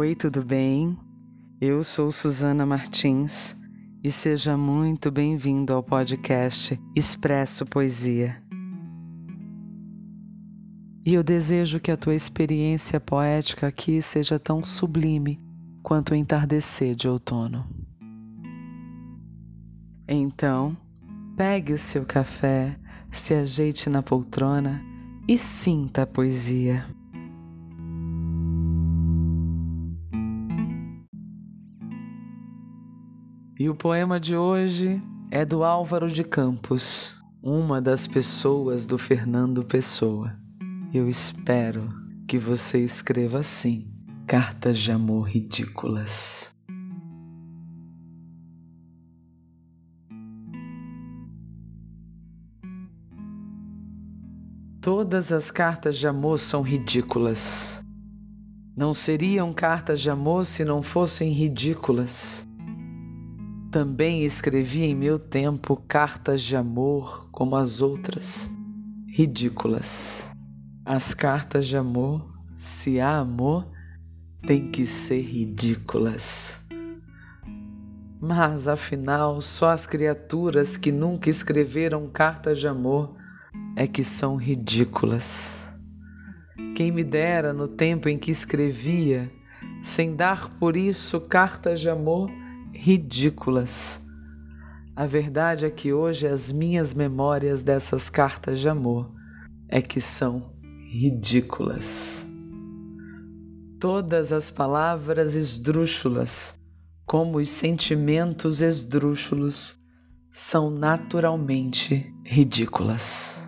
Oi, tudo bem? Eu sou Suzana Martins e seja muito bem-vindo ao podcast Expresso Poesia. E eu desejo que a tua experiência poética aqui seja tão sublime quanto o entardecer de outono. Então, pegue o seu café, se ajeite na poltrona e sinta a poesia. E o poema de hoje é do Álvaro de Campos, uma das pessoas do Fernando Pessoa. Eu espero que você escreva assim: cartas de amor ridículas. Todas as cartas de amor são ridículas. Não seriam cartas de amor se não fossem ridículas. Também escrevi em meu tempo cartas de amor como as outras, ridículas. As cartas de amor, se há amor, têm que ser ridículas. Mas afinal, só as criaturas que nunca escreveram cartas de amor é que são ridículas. Quem me dera no tempo em que escrevia, sem dar por isso cartas de amor, ridículas. A verdade é que hoje as minhas memórias dessas cartas de amor é que são ridículas. Todas as palavras esdrúxulas, como os sentimentos esdrúxulos, são naturalmente ridículas.